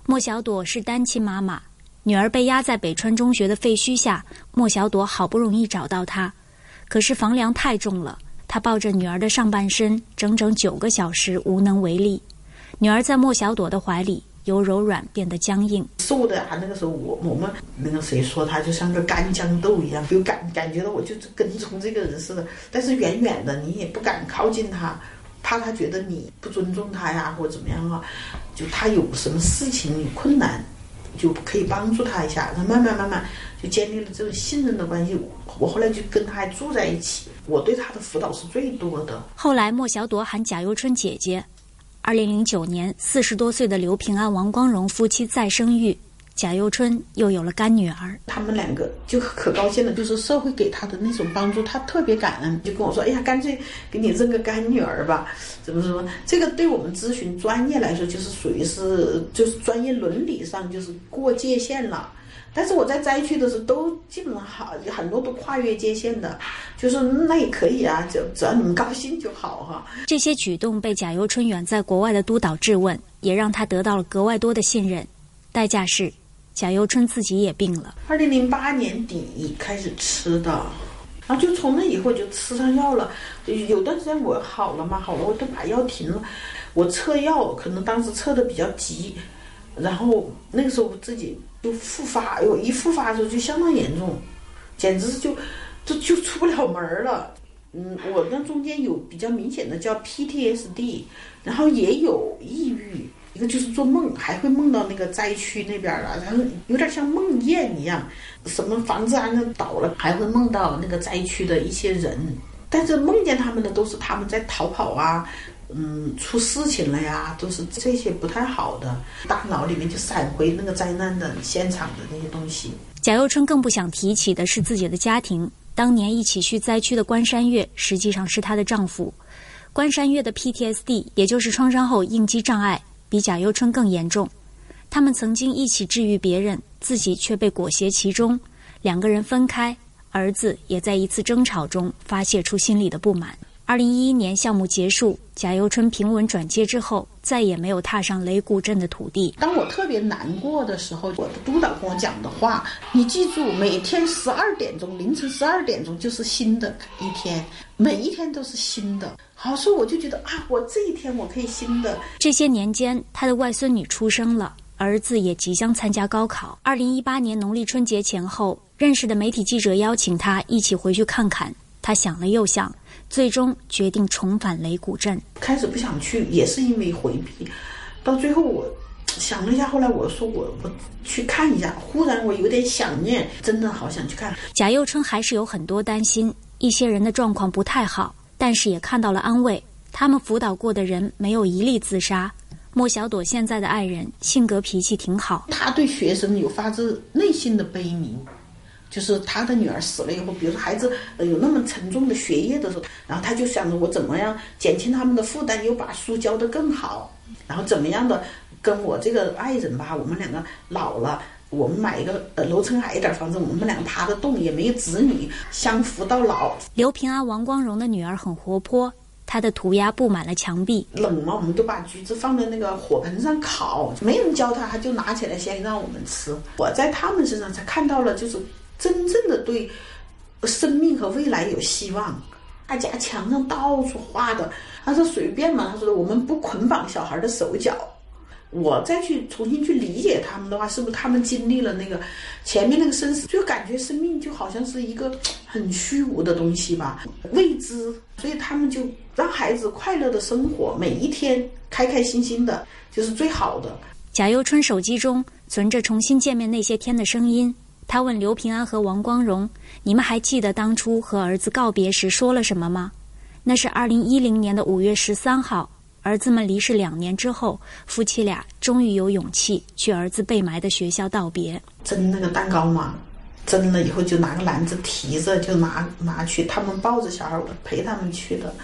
莫小朵是单亲妈妈，女儿被压在北川中学的废墟下，莫小朵好不容易找到她。可是房梁太重了，他抱着女儿的上半身，整整九个小时无能为力。女儿在莫小朵的怀里，由柔软变得僵硬。瘦的啊，那个时候我我们那个谁说他就像个干豇豆一样，就感感觉到我就跟从这个人似的。但是远远的，你也不敢靠近他，怕他觉得你不尊重他呀，或怎么样啊。就他有什么事情有困难，就可以帮助他一下。他慢慢慢慢就建立了这种信任的关系。我后来就跟他还住在一起，我对他的辅导是最多的。后来莫小朵喊贾幼春姐姐。二零零九年，四十多岁的刘平安、王光荣夫妻再生育，贾又春又有了干女儿。他们两个就可高兴了，就是社会给他的那种帮助，他特别感恩，就跟我说：“哎呀，干脆给你认个干女儿吧。”怎么说？这个对我们咨询专业来说，就是属于是就是专业伦理上就是过界限了。但是我在灾区的时候，都基本上好很多都跨越界限的，就是那也可以啊，就只要你们高兴就好哈。这些举动被贾由春远在国外的督导质问，也让他得到了格外多的信任。代价是，贾由春自己也病了。二零零八年底开始吃的，然后就从那以后就吃上药了。有段时间我好了嘛，好了我都把药停了。我测药可能当时测的比较急，然后那个时候自己。就复发，呦，一复发的时候就相当严重，简直就，就就出不了门了。嗯，我那中间有比较明显的叫 PTSD，然后也有抑郁，一个就是做梦还会梦到那个灾区那边了，然后有点像梦魇一样，什么房子啊那倒了，还会梦到那个灾区的一些人，但是梦见他们的都是他们在逃跑啊。嗯，出事情了呀，都是这些不太好的，大脑里面就闪回那个灾难的现场的那些东西。贾又春更不想提起的是自己的家庭。当年一起去灾区的关山月，实际上是她的丈夫。关山月的 PTSD，也就是创伤后应激障碍，比贾幼春更严重。他们曾经一起治愈别人，自己却被裹挟其中，两个人分开，儿子也在一次争吵中发泄出心里的不满。二零一一年项目结束，贾由春平稳转接之后，再也没有踏上雷古镇的土地。当我特别难过的时候，我的督导跟我讲的话，你记住，每天十二点钟，凌晨十二点钟就是新的一天，每一天都是新的。好，所以我就觉得啊，我这一天我可以新的。这些年间，他的外孙女出生了，儿子也即将参加高考。二零一八年农历春节前后，认识的媒体记者邀请他一起回去看看，他想了又想。最终决定重返雷古镇。开始不想去，也是因为回避。到最后，我想了一下，后来我说我我去看一下。忽然我有点想念，真的好想去看。贾又春还是有很多担心，一些人的状况不太好，但是也看到了安慰。他们辅导过的人没有一例自杀。莫小朵现在的爱人性格脾气挺好，他对学生有发自内心的悲悯。就是他的女儿死了以后，比如说孩子有那么沉重的学业的时候，然后他就想着我怎么样减轻他们的负担，又把书教得更好，然后怎么样的跟我这个爱人吧，我们两个老了，我们买一个呃楼层矮一点房子，我们两个爬得动，也没有子女，相扶到老。刘平安、王光荣的女儿很活泼，她的涂鸦布满了墙壁。冷嘛，我们都把橘子放在那个火盆上烤，没人教他，他就拿起来先让我们吃。我在他们身上才看到了，就是。真正的对生命和未来有希望，他家墙上到处画的，他说随便嘛，他说我们不捆绑小孩的手脚。我再去重新去理解他们的话，是不是他们经历了那个前面那个生死，就感觉生命就好像是一个很虚无的东西吧，未知，所以他们就让孩子快乐的生活，每一天开开心心的，就是最好的。贾又春手机中存着重新见面那些天的声音，他问刘平安和王光荣：“你们还记得当初和儿子告别时说了什么吗？”那是二零一零年的五月十三号。儿子们离世两年之后，夫妻俩终于有勇气去儿子被埋的学校道别。蒸那个蛋糕嘛，蒸了以后就拿个篮子提着就拿拿去，他们抱着小孩，我陪他们去的。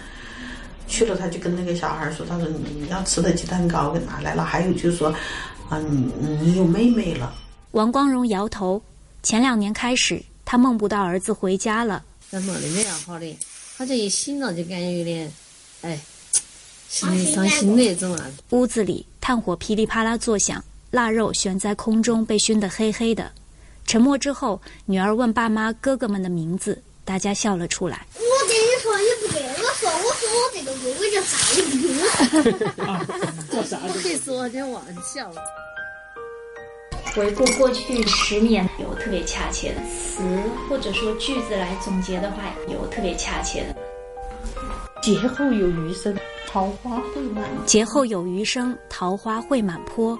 去了他就跟那个小孩说：“他说你要吃的鸡蛋糕给拿来了，还有就是说，啊你你有妹妹了。”王光荣摇头。前两年开始，他梦不到儿子回家了。在梦里面好的，好像一醒了就感觉有点，哎。心里伤心那种啊！屋子里炭火噼里啪啦作响，腊肉悬在空中，被熏得黑黑的。沉默之后，女儿问爸妈哥哥们的名字，大家笑了出来。我跟你说，你不跟我说，我说我这个哥哥叫啥？你不说，叫啥？不可以说，你忘记了。回顾过去十年，有特别恰切的词或者说句子来总结的话，有特别恰切的。劫后有余生。桃花会满，劫后有余生，桃花会满坡。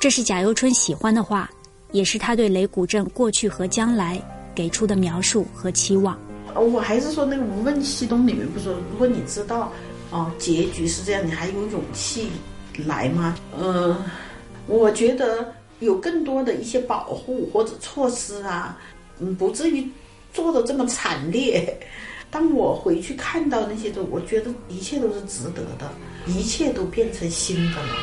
这是贾又春喜欢的话，也是他对雷古镇过去和将来给出的描述和期望。我还是说那个《无问西东》里面不说，如果你知道哦结局是这样，你还有勇气来吗？呃，我觉得有更多的一些保护或者措施啊，嗯，不至于做的这么惨烈。当我回去看到那些都，我觉得一切都是值得的，一切都变成新的了。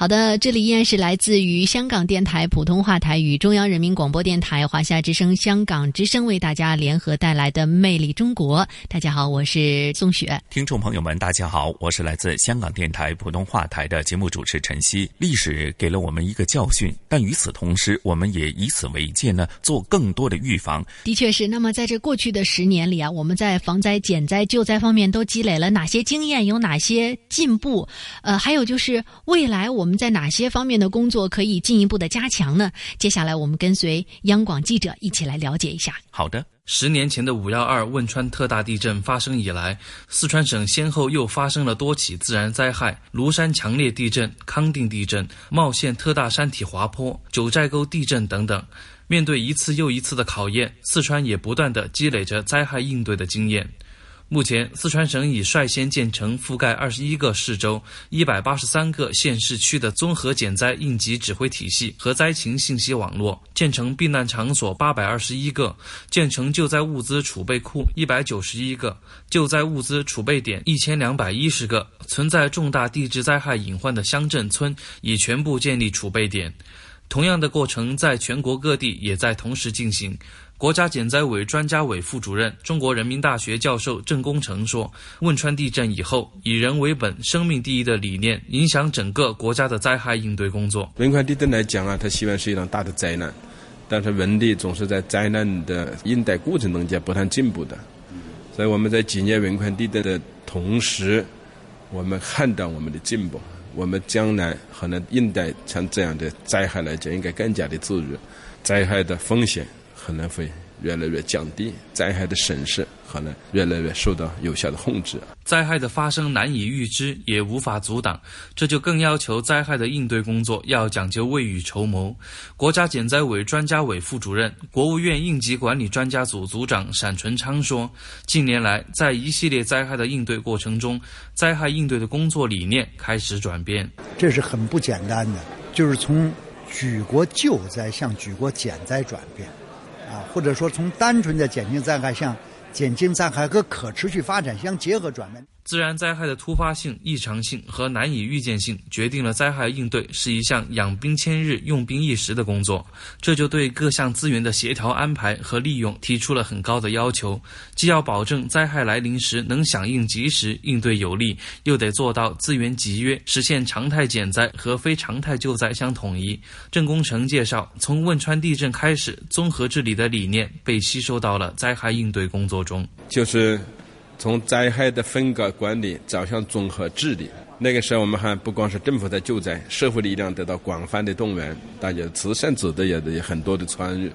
好的，这里依然是来自于香港电台普通话台与中央人民广播电台华夏之声、香港之声为大家联合带来的《魅力中国》。大家好，我是宋雪。听众朋友们，大家好，我是来自香港电台普通话台的节目主持陈曦。历史给了我们一个教训，但与此同时，我们也以此为戒呢，做更多的预防。的确是。那么，在这过去的十年里啊，我们在防灾、减灾、救灾方面都积累了哪些经验？有哪些进步？呃，还有就是未来我们。我们在哪些方面的工作可以进一步的加强呢？接下来我们跟随央广记者一起来了解一下。好的，十年前的五幺二汶川特大地震发生以来，四川省先后又发生了多起自然灾害：庐山强烈地震、康定地震、茂县特大山体滑坡、九寨沟地震等等。面对一次又一次的考验，四川也不断的积累着灾害应对的经验。目前，四川省已率先建成覆盖二十一个市州、一百八十三个县市区的综合减灾应急指挥体系和灾情信息网络，建成避难场所八百二十一个，建成救灾物资储备库一百九十一个，救灾物资储备点一千两百一十个。存在重大地质灾害隐患的乡镇村已全部建立储备点。同样的过程在全国各地也在同时进行。国家减灾委专家委副主任、中国人民大学教授郑功成说：“汶川地震以后，以人为本、生命第一的理念影响整个国家的灾害应对工作。汶川地震来讲啊，它希望是一场大的灾难，但是问题总是在灾难的应对过程中间不断进步的。所以我们在纪念汶川地震的同时，我们看到我们的进步，我们将来可能应对像这样的灾害来讲，应该更加的自如，灾害的风险。”可能会越来越降低，灾害的损失可能越来越受到有效的控制。灾害的发生难以预知，也无法阻挡，这就更要求灾害的应对工作要讲究未雨绸缪。国家减灾委专家委副主任、国务院应急管理专家组组长单纯昌说：“近年来，在一系列灾害的应对过程中，灾害应对的工作理念开始转变。这是很不简单的，就是从举国救灾向举国减灾转变。”啊，或者说从单纯的减轻灾害向减轻灾害和可持续发展相结合转变。自然灾害的突发性、异常性和难以预见性，决定了灾害应对是一项养兵千日、用兵一时的工作。这就对各项资源的协调安排和利用提出了很高的要求，既要保证灾害来临时能响应及时、应对有力，又得做到资源集约，实现常态减灾和非常态救灾相统一。郑功成介绍，从汶川地震开始，综合治理的理念被吸收到了灾害应对工作中，就是。从灾害的分割管理走向综合治理，那个时候我们还不光是政府在救灾，社会力量得到广泛的动员，大家慈善组织也有很多的参与，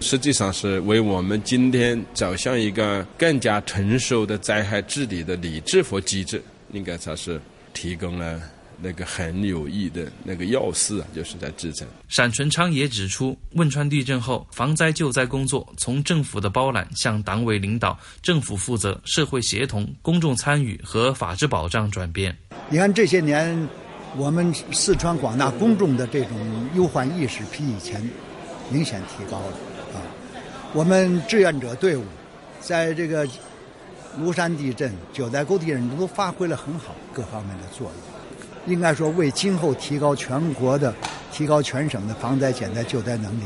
实际上是为我们今天走向一个更加成熟的灾害治理的理智和机制，应该说是提供了。那个很有益的那个要事啊，就是在支撑。闪纯昌也指出，汶川地震后防灾救灾工作从政府的包揽向党委领导、政府负责、社会协同、公众参与和法治保障转变。你看这些年，我们四川广大公众的这种忧患意识比以前明显提高了啊。我们志愿者队伍在这个庐山地震、九寨沟地震都发挥了很好各方面的作用。应该说，为今后提高全国的、提高全省的防灾减灾救灾能力，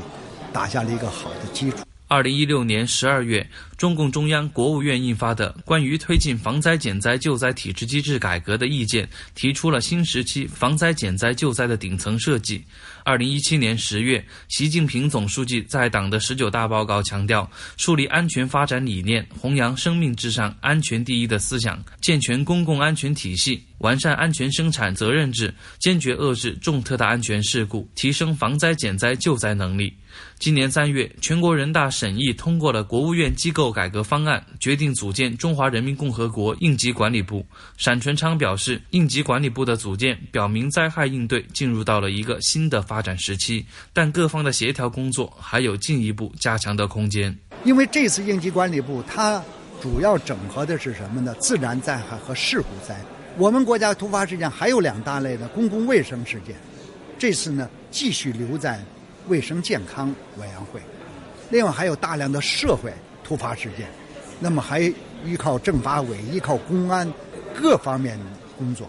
打下了一个好的基础。二零一六年十二月，中共中央、国务院印发的《关于推进防灾减灾救灾体制机制改革的意见》，提出了新时期防灾减灾救灾的顶层设计。二零一七年十月，习近平总书记在党的十九大报告强调，树立安全发展理念，弘扬生命至上、安全第一的思想，健全公共安全体系，完善安全生产责任制，坚决遏制重特大安全事故，提升防灾减灾救灾能力。今年三月，全国人大审议通过了国务院机构改革方案，决定组建中华人民共和国应急管理部。闪纯昌表示，应急管理部的组建表明灾害应对进入到了一个新的发展时期，但各方的协调工作还有进一步加强的空间。因为这次应急管理部它主要整合的是什么呢？自然灾害和事故灾。我们国家突发事件还有两大类的公共卫生事件，这次呢继续留在。卫生健康委员会，另外还有大量的社会突发事件，那么还依靠政法委、依靠公安各方面工作。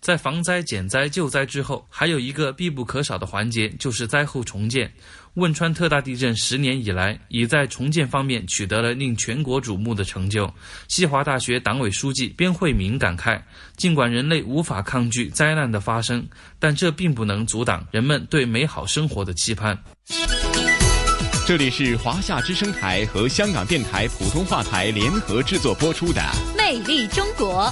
在防灾减灾救灾之后，还有一个必不可少的环节，就是灾后重建。汶川特大地震十年以来，已在重建方面取得了令全国瞩目的成就。西华大学党委书记边慧敏感慨：尽管人类无法抗拒灾难的发生，但这并不能阻挡人们对美好生活的期盼。这里是华夏之声台和香港电台普通话台联合制作播出的《魅力中国》。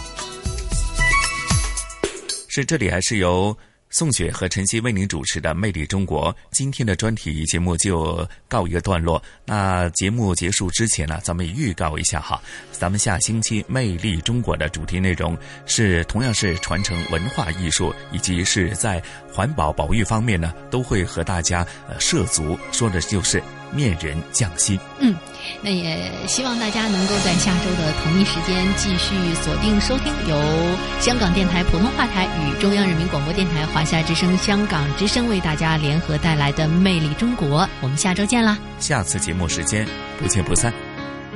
是这里还是由宋雪和晨曦为您主持的《魅力中国》？今天的专题节目就告一个段落。那节目结束之前呢，咱们也预告一下哈，咱们下星期《魅力中国》的主题内容是同样是传承文化艺术，以及是在环保保育方面呢，都会和大家呃涉足，说的就是。面人匠心，嗯，那也希望大家能够在下周的同一时间继续锁定收听由香港电台普通话台与中央人民广播电台华夏之声、香港之声为大家联合带来的《魅力中国》，我们下周见啦！下次节目时间不见不散。